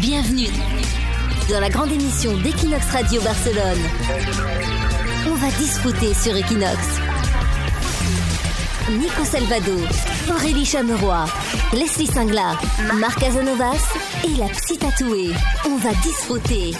Bienvenue dans la grande émission d'Equinox Radio Barcelone. On va discuter sur Equinox. Nico Salvado, Aurélie Chameroy, Leslie Singla, Marc Casanovas et la psy tatouée. On va disfruter.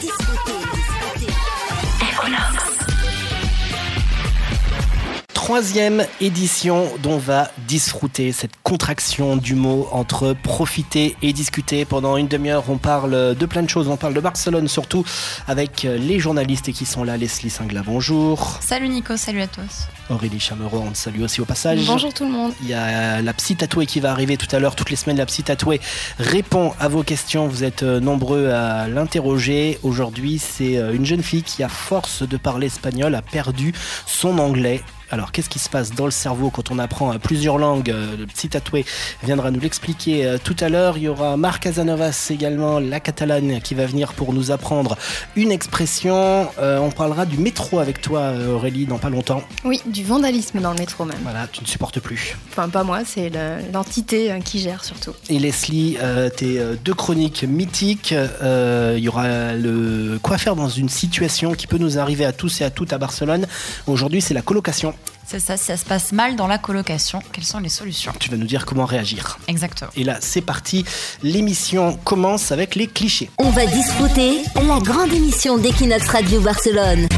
Troisième édition dont on va disfruter cette contraction du mot entre profiter et discuter. Pendant une demi-heure, on parle de plein de choses. On parle de Barcelone surtout avec les journalistes qui sont là. Leslie Singla, bonjour. Salut Nico, salut à tous. Aurélie Chameroy, on te salue aussi au passage. Bonjour tout le monde. Il y a la psy tatouée qui va arriver tout à l'heure. Toutes les semaines, la psy tatouée répond à vos questions. Vous êtes nombreux à l'interroger. Aujourd'hui, c'est une jeune fille qui, à force de parler espagnol, a perdu son anglais. Alors, qu'est-ce qui se passe dans le cerveau quand on apprend plusieurs langues Le psy tatoué viendra nous l'expliquer tout à l'heure. Il y aura Marc Casanovas également, la catalane, qui va venir pour nous apprendre une expression. Euh, on parlera du métro avec toi, Aurélie, dans pas longtemps. Oui, du vandalisme dans le métro même. Voilà, tu ne supportes plus. Enfin, pas moi, c'est l'entité qui gère surtout. Et Leslie, euh, tes deux chroniques mythiques. Euh, il y aura le quoi faire dans une situation qui peut nous arriver à tous et à toutes à Barcelone. Aujourd'hui, c'est la colocation. C'est ça, si ça se passe mal dans la colocation, quelles sont les solutions Tu vas nous dire comment réagir. Exactement. Et là, c'est parti. L'émission commence avec les clichés. On va discuter la grande émission d'Equinox Radio Barcelone.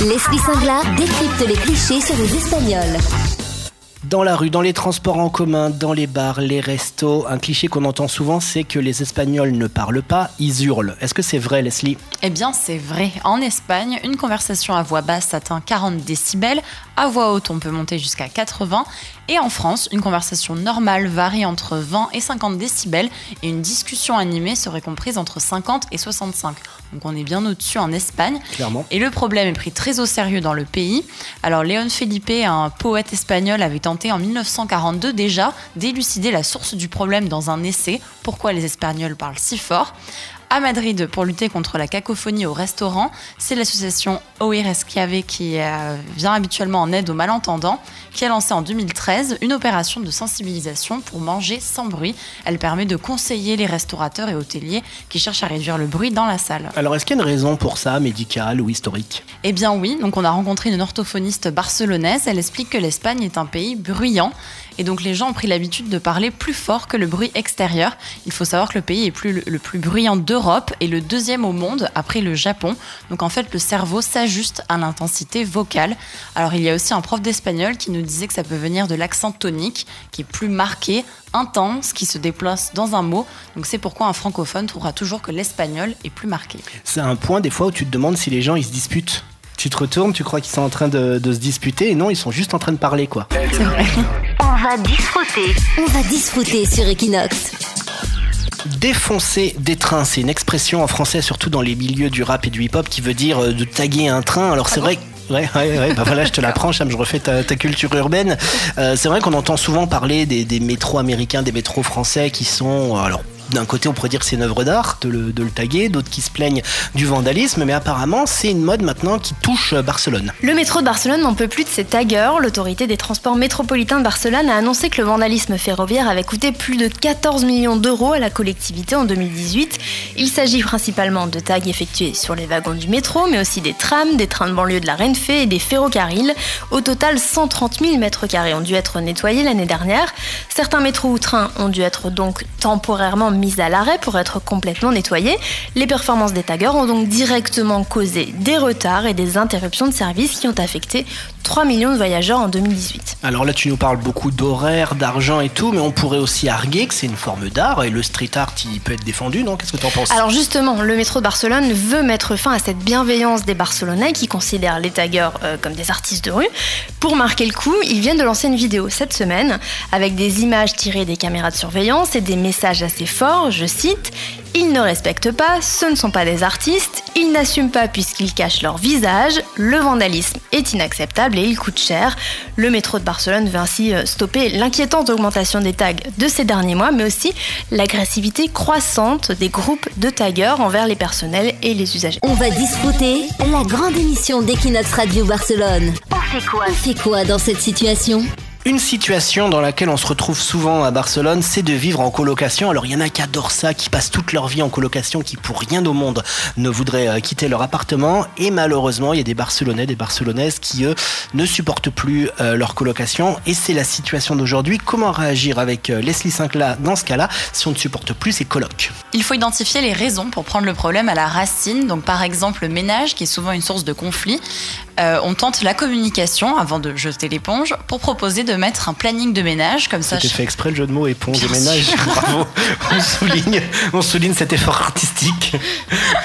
Leslie Singla décrypte les clichés sur les Espagnols. Dans la rue, dans les transports en commun, dans les bars, les restos, un cliché qu'on entend souvent, c'est que les Espagnols ne parlent pas, ils hurlent. Est-ce que c'est vrai, Leslie? Eh bien, c'est vrai. En Espagne, une conversation à voix basse atteint 40 décibels, à voix haute, on peut monter jusqu'à 80. Et en France, une conversation normale varie entre 20 et 50 décibels et une discussion animée serait comprise entre 50 et 65. Donc on est bien au-dessus en Espagne. Clairement. Et le problème est pris très au sérieux dans le pays. Alors Léon Felipe, un poète espagnol, avait tenté en 1942 déjà d'élucider la source du problème dans un essai, Pourquoi les Espagnols parlent si fort? À Madrid pour lutter contre la cacophonie au restaurant. C'est l'association Oir qui euh, vient habituellement en aide aux malentendants, qui a lancé en 2013 une opération de sensibilisation pour manger sans bruit. Elle permet de conseiller les restaurateurs et hôteliers qui cherchent à réduire le bruit dans la salle. Alors est-ce qu'il y a une raison pour ça, médicale ou historique? Eh bien oui, donc on a rencontré une orthophoniste barcelonaise. Elle explique que l'Espagne est un pays bruyant et donc les gens ont pris l'habitude de parler plus fort que le bruit extérieur. Il faut savoir que le pays est plus, le plus bruyant d'Europe et le deuxième au monde après le Japon. Donc en fait le cerveau s'ajuste à l'intensité vocale. Alors il y a aussi un prof d'espagnol qui nous disait que ça peut venir de l'accent tonique qui est plus marqué, intense, qui se déplace dans un mot. Donc c'est pourquoi un francophone trouvera toujours que l'espagnol est plus marqué. C'est un point des fois où tu te demandes si les gens ils se disputent. Tu te retournes, tu crois qu'ils sont en train de, de, se disputer et non, ils sont juste en train de parler quoi. C'est vrai. On va disfruter. On va disfruter sur Equinox. Défoncer des trains, c'est une expression en français, surtout dans les milieux du rap et du hip-hop, qui veut dire de taguer un train. Alors c'est vrai que Ouais, ouais, ouais, bah voilà, je te l'apprends, Cham, je refais ta, ta culture urbaine. Euh, c'est vrai qu'on entend souvent parler des, des, métros américains, des métros français qui sont, alors, d'un côté, on pourrait dire que c'est une œuvre d'art de le, de taguer, d'autres qui se plaignent du vandalisme, mais apparemment, c'est une mode maintenant qui touche Barcelone. Le métro de Barcelone n'en peut plus de ses taggers. L'autorité des transports métropolitains de Barcelone a annoncé que le vandalisme ferroviaire avait coûté plus de 14 millions d'euros à la collectivité en 2018. Il s'agit principalement de tags effectués sur les wagons du métro, mais aussi des trams, des trains de banlieue de la Renfe et des ferrocarrils. Au total, 130 000 mètres carrés ont dû être nettoyés l'année dernière. Certains métros ou trains ont dû être donc temporairement mis à l'arrêt pour être complètement nettoyés. Les performances des taggers ont donc directement causé des retards et des interruptions de service qui ont affecté 3 millions de voyageurs en 2018. Alors là, tu nous parles beaucoup d'horaires, d'argent et tout, mais on pourrait aussi arguer que c'est une forme d'art et le street art, il peut être défendu, non? Qu'est-ce que tu en penses? Alors justement, le métro de Barcelone veut mettre fin à cette bienveillance des Barcelonais qui considèrent les taggers euh, comme des artistes de rue. Pour marquer le coup, ils viennent de lancer une vidéo cette semaine avec des images tirées des caméras de surveillance et des messages assez forts, je cite ils ne respectent pas, ce ne sont pas des artistes, ils n'assument pas puisqu'ils cachent leur visage, le vandalisme est inacceptable et il coûte cher. Le métro de Barcelone veut ainsi stopper l'inquiétante augmentation des tags de ces derniers mois, mais aussi l'agressivité croissante des groupes de taggers envers les personnels et les usagers. On va discuter la grande émission d'Equinox Radio Barcelone. On fait quoi? On fait quoi dans cette situation? Une situation dans laquelle on se retrouve souvent à Barcelone, c'est de vivre en colocation. Alors il y en a qui adorent ça, qui passent toute leur vie en colocation, qui pour rien au monde ne voudraient euh, quitter leur appartement. Et malheureusement, il y a des Barcelonais, des Barcelonaises qui eux ne supportent plus euh, leur colocation. Et c'est la situation d'aujourd'hui. Comment réagir avec euh, Leslie Sinclair dans ce cas-là si on ne supporte plus ses colocs? Il faut identifier les raisons pour prendre le problème à la racine. Donc par exemple le ménage, qui est souvent une source de conflit. on tente la communication avant de jeter l'éponge pour proposer de mettre un planning de ménage comme ça. C'était fait exprès le jeu de mots éponge de ménage. Bravo. On souligne, on souligne cet effort artistique.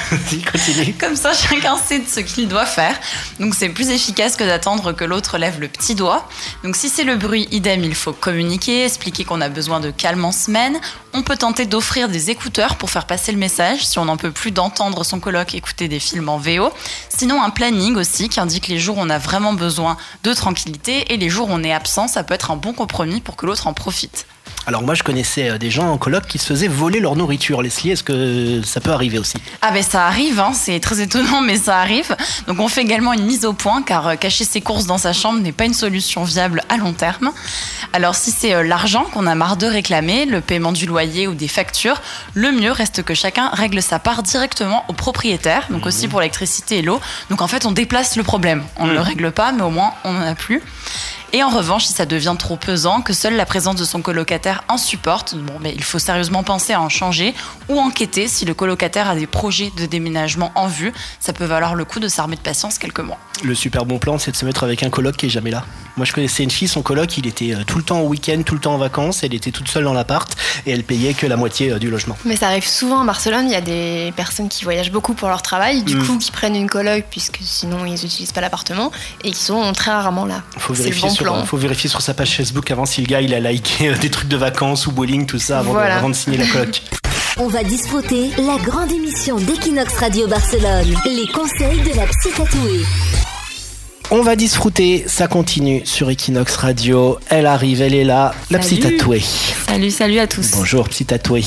Continue. Comme ça, chacun sait de ce qu'il doit faire. Donc c'est plus efficace que d'attendre que l'autre lève le petit doigt. Donc si c'est le bruit, idem, il faut communiquer, expliquer qu'on a besoin de calme en semaine. On peut tenter d'offrir des écouteurs pour faire passer le message si on n'en peut plus d'entendre son colloque écouter des films en VO. Sinon un planning aussi qui indique les jours où on a vraiment besoin de tranquillité et les jours où on est absent, ça peut être un bon compromis pour que l'autre en profite. Alors moi je connaissais euh, des gens en coloc qui se faisaient voler leur nourriture. Leslie, est-ce que ça peut arriver aussi? Ah ben ça arrive, hein. c'est très étonnant mais ça arrive. Donc on fait également une mise au point car euh, cacher ses courses dans sa chambre n'est pas une solution viable à long terme. Alors si c'est euh, l'argent qu'on a marre de réclamer, le paiement du loyer ou des factures, le mieux reste que chacun règle sa part directement au propriétaire, donc aussi mhm. pour l'électricité et l'eau. Donc en fait on déplace le problème. On ne mhm. le règle pas mais au moins on n'en a plus. Et en revanche, si ça devient trop pesant, que seule la présence de son colocataire insupporte, bon, mais il faut sérieusement penser à en changer ou enquêter si le colocataire a des projets de déménagement en vue. Ça peut valoir le coup de s'armer de patience quelques mois. Le super bon plan, c'est de se mettre avec un coloc qui est jamais là. Moi, je connaissais une fille, son coloc, il était euh, tout le temps au week-end, tout le temps en vacances. Elle était toute seule dans l'appart et elle payait que la moitié euh, du logement. Mais ça arrive souvent à Barcelone. Il y a des personnes qui voyagent beaucoup pour leur travail, du mm. coup, qui prennent une coloc puisque sinon ils n'utilisent pas l'appartement et qui sont très rarement là. Faut vérifier bon il faut vérifier sur sa page Facebook avant si le gars il a liké euh, des trucs de vacances ou bowling, tout ça, avant, de, signer la coloc. On va disfruter la grande émission d'Equinox Radio Barcelone. Les conseils de la psy On va disfruter, ça continue sur Equinox Radio. Elle arrive, elle est là, la psy tatouée. Salut, salut à tous. Bonjour psy tatouée.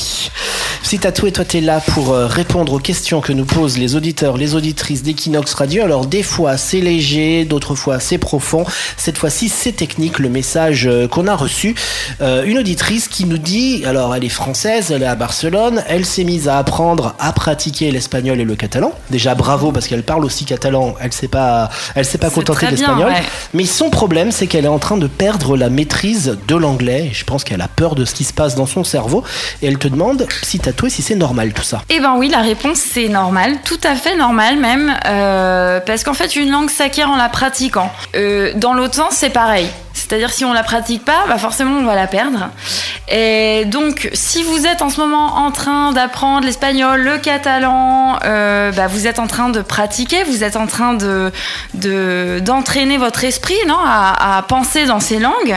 Si Tatoué, toi, tu es là pour euh, répondre aux questions que nous posent les auditeurs, les auditrices d'Equinox Radio. Alors, des fois, c'est léger, d'autres fois, c'est profond. Cette fois-ci, c'est technique, le message euh, qu'on a reçu. Euh, une auditrice qui nous dit, alors, elle est française, elle est à Barcelone, elle s'est mise à apprendre à pratiquer l'espagnol et le catalan. Déjà, bravo, parce qu'elle parle aussi catalan, elle s'est pas, elle s'est pas contentée de l'espagnol. Mais son problème, c'est qu'elle est en train de perdre la maîtrise de l'anglais. Je pense qu'elle a peur de ce qui se passe dans son cerveau. Et elle te demande si t'as toi si c'est normal tout ça Eh ben oui, la réponse c'est normal, tout à fait normal même, euh, parce qu'en fait une langue s'acquiert en la pratiquant. Euh, dans l'autre sens, c'est pareil. C'est-à-dire si on la pratique pas, bah forcément on va la perdre. Et donc si vous êtes en ce moment en train d'apprendre l'espagnol, le catalan, euh, bah, vous êtes en train de pratiquer, vous êtes en train de d'entraîner votre esprit, non, à, penser dans ces langues.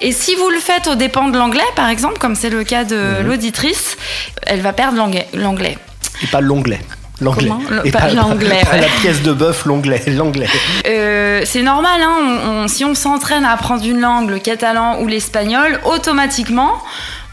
Et si vous le faites au dépend de l'anglais, par exemple, comme c'est le cas de mhm. l'auditrice, elle va perdre l'anglais. Et pas l'anglais. L'anglais. Et pas, l'anglais. la pièce de bœuf, l'anglais. L'anglais. Euh, c'est normal, hein, si on s'entraîne à apprendre une langue, le catalan ou l'espagnol, automatiquement,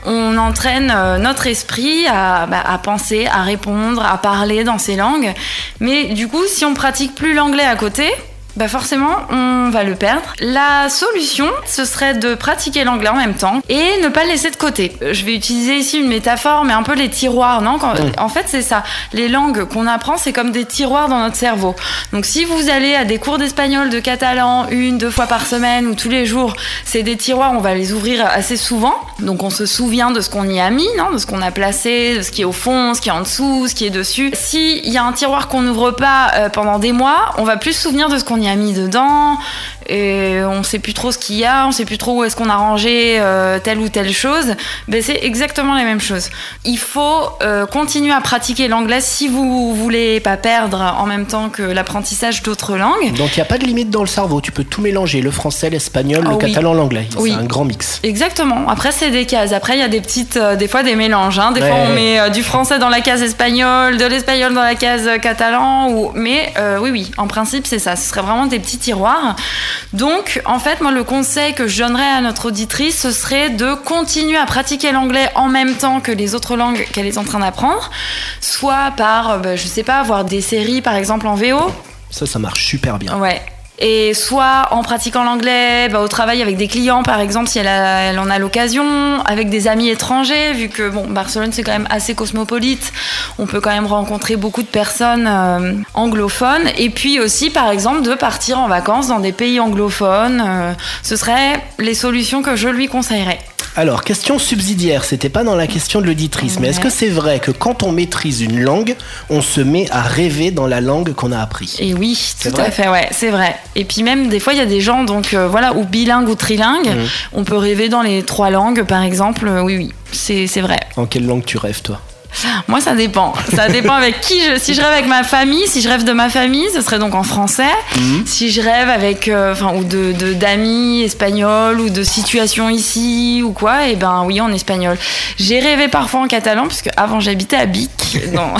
on entraîne euh, notre esprit bah, à, penser, à répondre, à parler dans ces langues. Mais du coup, si on pratique plus l'anglais à côté, bah forcément, on va le perdre. La solution, ce serait de pratiquer l'anglais en même temps et ne pas le laisser de côté. Je vais utiliser ici une métaphore, mais un peu les tiroirs, non En fait, c'est ça. Les langues qu'on apprend, c'est comme des tiroirs dans notre cerveau. Donc, si vous allez à des cours d'espagnol, de catalan, une, deux fois par semaine ou tous les jours, c'est des tiroirs, on va les ouvrir assez souvent. Donc, on se souvient de ce qu'on y a mis, non De ce qu'on a placé, de ce qui est au fond, ce qui est en dessous, ce qui est dessus. S'il y a un tiroir qu'on n'ouvre pas euh, pendant des mois, on va plus se souvenir de ce qu'on y mis dedans et on sait plus trop ce qu'il y a, on sait plus trop où est-ce qu'on a rangé euh, telle ou telle chose, ben c'est exactement la même chose. Il faut euh, continuer à pratiquer l'anglais si vous voulez pas perdre en même temps que l'apprentissage d'autres langues. Donc il n'y a pas de limite dans le cerveau, tu peux tout mélanger, le français, l'espagnol, le ah catalan, l'anglais. C'est un grand mix. Exactement. Après c'est des cases. Après il y a des petites, euh, des fois des mélanges. Hein. Des fois on met du français dans la case espagnol, de l'espagnol dans la case catalan. Ou... Mais oui oui, en principe c'est ça. Ce serait vraiment des petits tiroirs. Donc, en fait, moi, le conseil que je donnerais à notre auditrice, ce serait de continuer à pratiquer l'anglais en même temps que les autres langues qu'elle est en train d'apprendre, soit par, euh, bah, je sais pas, voir des séries, par exemple, en VO. Ça, ça marche super bien. Ouais. Et soit en pratiquant l'anglais, bah, au travail avec des clients, par exemple, si elle, elle en a l'occasion, avec des amis étrangers, vu que bon, Barcelone c'est quand même assez cosmopolite, on peut quand même rencontrer beaucoup de personnes euh, anglophones. Et puis aussi, par exemple, de partir en vacances dans des pays anglophones. Euh, ce seraient les solutions que je lui conseillerais. Alors, question subsidiaire, c'était pas dans la question de l'auditrice, mais est-ce que c'est vrai que quand on maîtrise une langue, on se met à rêver dans la langue qu'on a appris? Et oui, tout à fait, ouais, c'est vrai. Et puis même des fois, il y a des gens donc euh, voilà ou bilingues ou trilingues, mmh. on peut rêver dans les trois langues, par exemple. oui, oui, c'est vrai. En quelle langue tu rêves, toi? Moi, ça dépend. Ça dépend avec qui je. Si je rêve avec ma famille, si je rêve de ma famille, ce serait donc en français. Mhm. Si je rêve avec, euh, enfin, ou de d'amis espagnols ou de situations ici ou quoi, et eh ben oui, en espagnol. J'ai rêvé parfois en catalan parce avant j'habitais à Bic, donc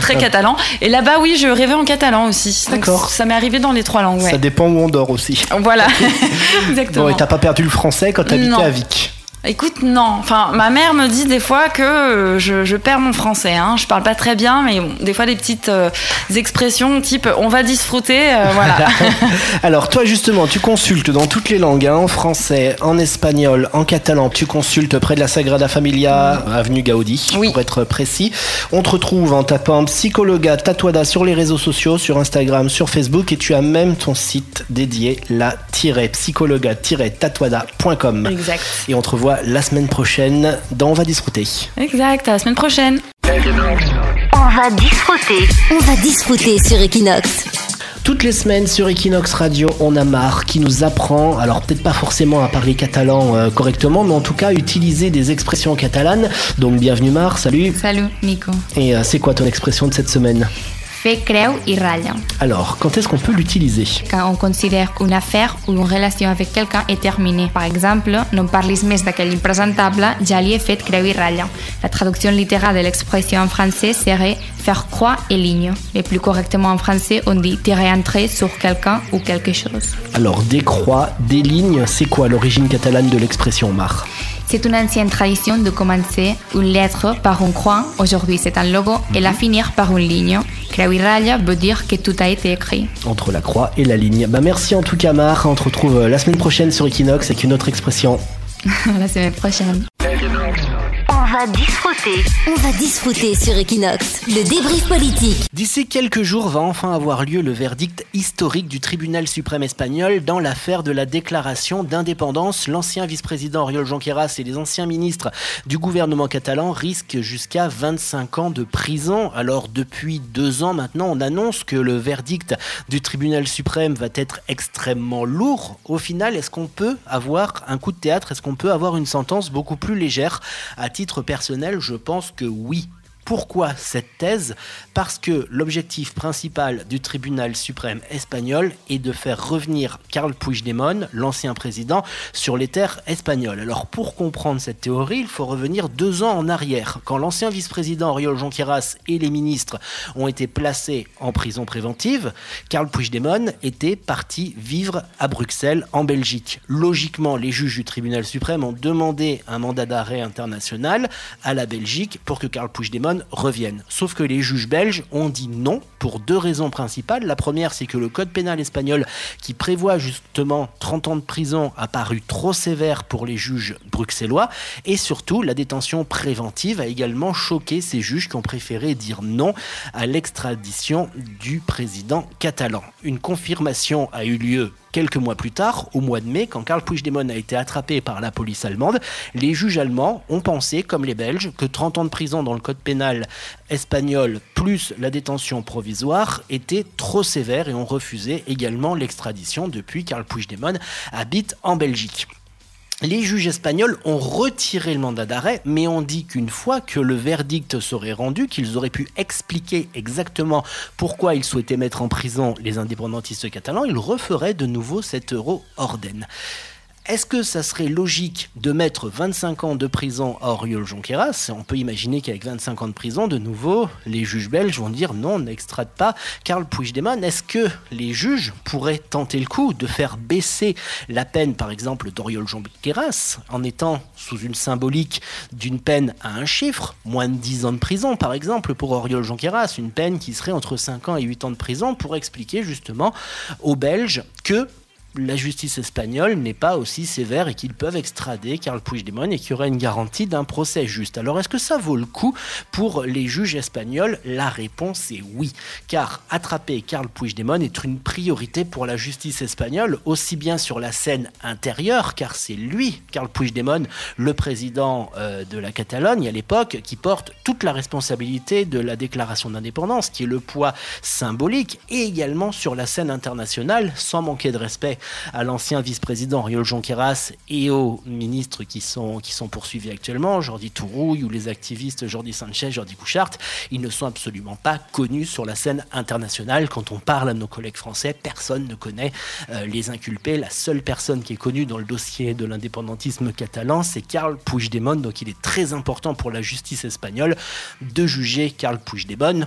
très catalan. Et là-bas, oui, je rêvais en catalan aussi. D'accord. Ça m'est arrivé dans les trois langues. Ça dépend où on dort aussi. Voilà. Exactement. Bon, et t'as pas perdu le français quand t'habitais à Vic Écoute, non. Enfin, ma mère me dit des fois que euh, je, perds mon français. Hein. Je parle pas très bien, mais des fois des petites euh, expressions type on va disfruter, euh, voilà. Alors toi justement, tu consultes dans toutes les langues, hein, en français, en espagnol, en catalan. Tu consultes près de la Sagrada Familia, avenue Gaudi, pour être précis. On te retrouve en tapant Psychologa Tatuada sur les réseaux sociaux, sur Instagram, sur Facebook, et tu as même ton site dédié, la-psychologa-tatuada.com. Exact. Et on te revoit la semaine prochaine dans On va disfruter. Exact, à la semaine prochaine. On va disfruter. On va disfruter sur Equinox. Toutes les semaines sur Equinox Radio, on a Mar qui nous apprend, alors peut-être pas forcément à parler catalan euh, correctement, mais en tout cas utiliser des expressions catalanes. Donc bienvenue Mar, salut. Salut Nico. Et euh, c'est quoi ton expression de cette semaine? Fait creu et raya. Alors, quand est-ce qu'on peut l'utiliser? Quand on considère qu'une affaire ou une relation avec quelqu'un est terminée. Par exemple, non parlis més d'aquell impresentable, ja li he fet creu i raya. La traduction littérale de l'expression en français serait faire croix et ligne. Mais plus correctement en français, on dit tirer un trait sur quelqu'un ou quelque chose. Alors, des croix, des lignes, c'est quoi l'origine catalane de l'expression mar? C'est une ancienne tradition de commencer une lettre par un croix, aujourd'hui c'est un logo, et la finir par une ligne. Creu veut dire que tout a été écrit. Entre la croix et la ligne. Bah merci en tout cas Mar, on te retrouve euh, la semaine prochaine sur Equinox avec une autre expression. la semaine prochaine va disfruter. On va disfruter sur Equinox. Le débrief politique. D'ici quelques jours va enfin avoir lieu le verdict historique du tribunal suprême espagnol dans l'affaire de la déclaration d'indépendance. L'ancien vice-président Oriol Junqueras et les anciens ministres du gouvernement catalan risquent jusqu'à 25 ans de prison. Alors depuis deux ans maintenant, on annonce que le verdict du tribunal suprême va être extrêmement lourd. Au final, est-ce qu'on peut avoir un coup de théâtre? Est-ce qu'on peut avoir une sentence beaucoup plus légère? À titre personnel, je pense que oui. Pourquoi cette thèse? Parce que l'objectif principal du tribunal suprême espagnol est de faire revenir Carl Puigdemont, l'ancien président, sur les terres espagnoles. Alors pour comprendre cette théorie, il faut revenir deux ans en arrière, quand l'ancien vice-président Oriol Junqueras et les ministres ont été placés en prison préventive. Carl Puigdemont était parti vivre à Bruxelles, en Belgique. Logiquement, les juges du tribunal suprême ont demandé un mandat d'arrêt international à la Belgique pour que Carl Puigdemont reviennent. Sauf que les juges belges ont dit non pour deux raisons principales. La première, c'est que le code pénal espagnol, qui prévoit justement 30 ans de prison, a paru trop sévère pour les juges bruxellois. Et surtout, la détention préventive a également choqué ces juges qui ont préféré dire non à l'extradition du président catalan. Une confirmation a eu lieu Quelques mois plus tard, au mois de mai, quand Karl Puigdemont a été attrapé par la police allemande, les juges allemands ont pensé, comme les Belges, que 30 ans de prison dans le code pénal espagnol plus la détention provisoire était trop sévère et ont refusé également l'extradition depuis Karl Puigdemont habite en Belgique. Les juges espagnols ont retiré le mandat d'arrêt, mais ont dit qu'une fois que le verdict serait rendu, qu'ils auraient pu expliquer exactement pourquoi ils souhaitaient mettre en prison les indépendantistes catalans, ils referaient de nouveau cet euro ordenne. Est-ce que ça serait logique de mettre 25 ans de prison à Oriol Junqueras On peut imaginer qu'avec 25 ans de prison, de nouveau, les juges belges vont dire non, on n'extrade pas Karl Puigdemont. Est-ce que les juges pourraient tenter le coup de faire baisser la peine, par exemple, d'Oriol Junqueras en étant sous une symbolique d'une peine à un chiffre, moins de 10 ans de prison, par exemple, pour Oriol Junqueras, une peine qui serait entre 5 ans et 8 ans de prison pour expliquer justement aux Belges que la justice espagnole n'est pas aussi sévère et qu'ils peuvent extrader Carl Puigdemont et qu'il y aurait une garantie d'un procès juste. Alors est-ce que ça vaut le coup pour les juges espagnols? La réponse est oui, car attraper Carl Puigdemont est une priorité pour la justice espagnole, aussi bien sur la scène intérieure, car c'est lui, Carl Puigdemont, le président euh, de la Catalogne à l'époque, qui porte toute la responsabilité de la déclaration d'indépendance, qui est le poids symbolique, et également sur la scène internationale, sans manquer de respect à l'ancien vice-président Riol Jonqueras et aux ministres qui sont, qui sont poursuivis actuellement, Jordi Tourouille ou les activistes Jordi Sanchez, Jordi Couchart, ils ne sont absolument pas connus sur la scène internationale. Quand on parle à nos collègues français, personne ne connaît euh, les inculpés. La seule personne qui est connue dans le dossier de l'indépendantisme catalan, c'est Carl Puigdemont. Donc il est très important pour la justice espagnole de juger Carl Puigdemont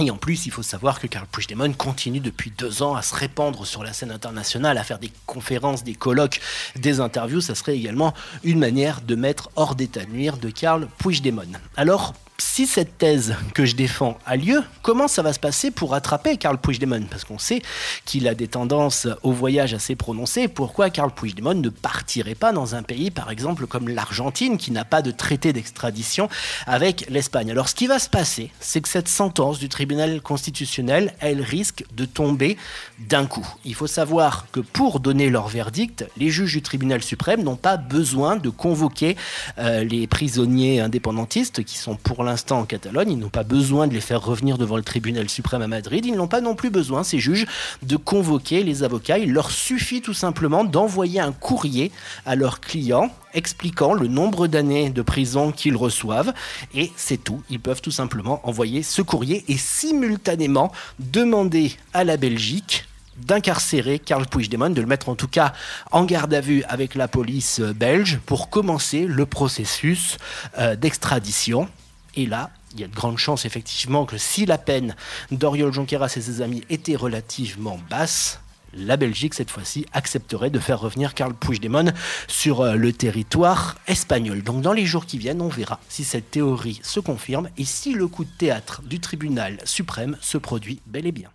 et en plus, il faut savoir que Carl Puigdemont continue depuis deux ans à se répandre sur la scène internationale, à faire des conférences, des colloques, des interviews. Ça serait également une manière de mettre hors d'état de nuire de Carl Puigdemont. Alors, si cette thèse que je défends a lieu, comment ça va se passer pour attraper Karl Puigdemont? Parce qu'on sait qu'il a des tendances au voyage assez prononcées. Pourquoi Karl Puigdemont ne partirait pas dans un pays, par exemple, comme l'Argentine, qui n'a pas de traité d'extradition avec l'Espagne? Alors, ce qui va se passer, c'est que cette sentence du tribunal constitutionnel, elle risque de tomber d'un coup. Il faut savoir que pour donner leur verdict, les juges du tribunal suprême n'ont pas besoin de convoquer euh, les prisonniers indépendantistes qui sont pour l'instant en Catalogne. Ils n'ont pas besoin de les faire revenir devant le tribunal suprême à Madrid. Ils n'ont pas non plus besoin, ces juges, de convoquer les avocats. Il leur suffit tout simplement d'envoyer un courrier à leurs clients expliquant le nombre d'années de prison qu'ils reçoivent. Et c'est tout. Ils peuvent tout simplement envoyer ce courrier et simultanément demander à la Belgique d'incarcérer Karl Puigdemont, de le mettre en tout cas en garde à vue avec la police belge pour commencer le processus euh, d'extradition. Et là, il y a de grandes chances effectivement que si la peine d'Oriol Junqueras et ses amis était relativement basse, la Belgique, cette fois-ci, accepterait de faire revenir Karl Puigdemont sur euh, le territoire espagnol. Donc dans les jours qui viennent, on verra si cette théorie se confirme et si le coup de théâtre du tribunal suprême se produit bel et bien.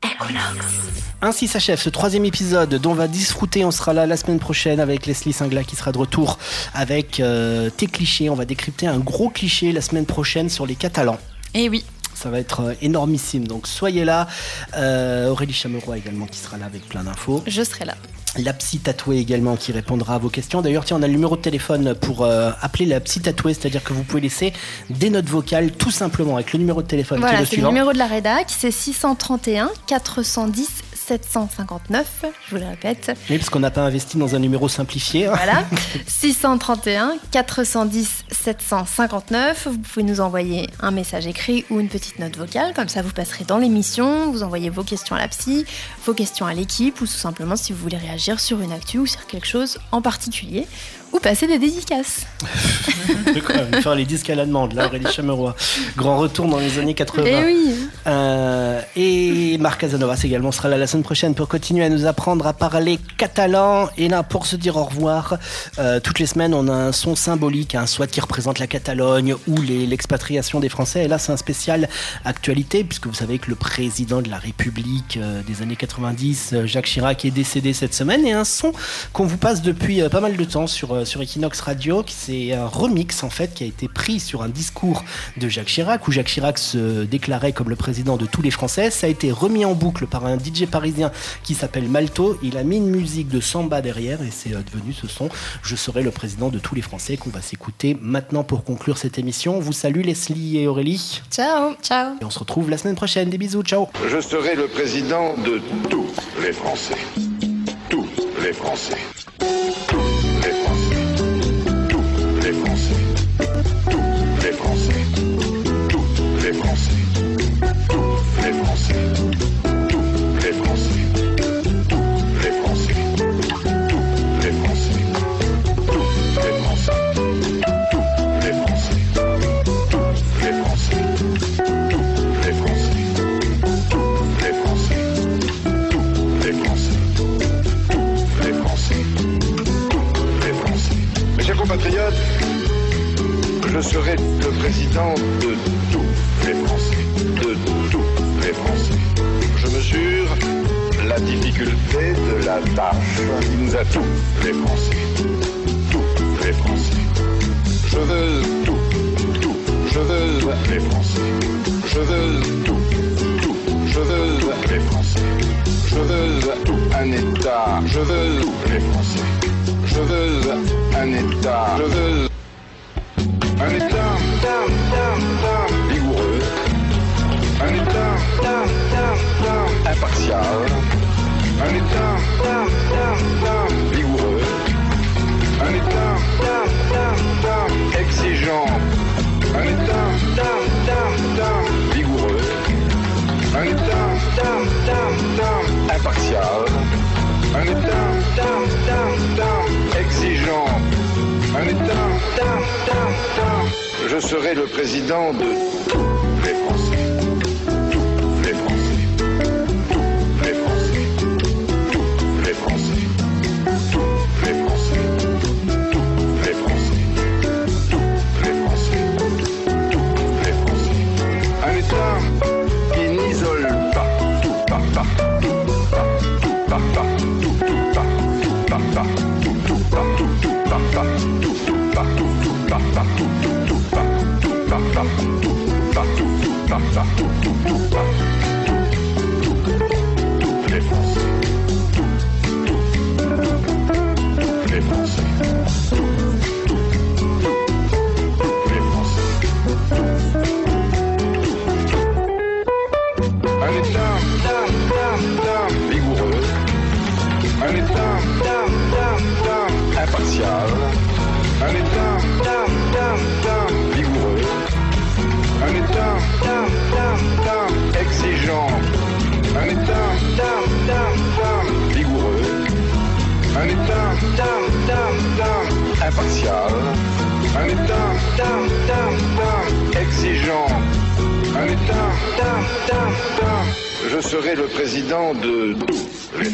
Ainsi s'achève ce troisième épisode dont on va disfruter. On sera là la semaine prochaine avec Leslie Singla qui sera de retour avec euh, tes clichés. On va décrypter un gros cliché la semaine prochaine sur les Catalans. Eh oui. Ça va être euh, énormissime. Donc soyez là. Euh, Aurélie Chameroy également qui sera là avec plein d'infos. Je serai là. La psy tatouée également qui répondra à vos questions. D'ailleurs, tiens, on a le numéro de téléphone pour euh, appeler la psy tatouée, c'est-à-dire que vous pouvez laisser des notes vocales tout simplement avec le numéro de téléphone Voilà, qui est le c'est le numéro de la rédac, c'est 631 410 759, je vous le répète. Oui, parce qu'on n'a pas investi dans un numéro simplifié. Voilà, 631 410 759. Vous pouvez nous envoyer un message écrit ou une petite note vocale, comme ça vous passerez dans l'émission. Vous envoyez vos questions à la psy, vos questions à l'équipe, ou tout simplement si vous voulez réagir sur une actu ou sur quelque chose en particulier, ou passer des dédicaces. De quoi faire les disques à la demande, là, Aurélie Chameroy. Grand retour dans les années 80. Eh oui Euh, et Marc Casanovas également sera là la semaine prochaine pour continuer à nous apprendre à parler catalan. Et là, pour se dire au revoir, euh, toutes les semaines, on a un son symbolique, un soit qui représente la Catalogne ou l'expatriation des Français. Et là, c'est un spécial actualité, puisque vous savez que le président de la République euh, des années 90, euh, Jacques Chirac, est décédé cette semaine. Et un son qu'on vous passe depuis pas mal de temps sur, euh, sur Equinox Radio, qui c'est un remix en fait qui a été pris sur un discours de Jacques Chirac, où Jacques Chirac se déclarait comme le président de tous les Français. Ça a été remis en boucle par un DJ parisien qui s'appelle Malto. Il a mis une musique de samba derrière et c'est euh, devenu ce son Je serai le président de tous les Français qu'on va s'écouter maintenant pour conclure cette émission. On vous salue Leslie et Aurélie. Ciao Ciao. Et on se retrouve la semaine prochaine. Des bisous, ciao Je serai le président de tous les Français. Tous les Français. un État. Je veux les Français. Je veux un État. Je veux un État vigoureux. Un État impartial. Un État exigeant. Je serai le président de tous les Français. de tous les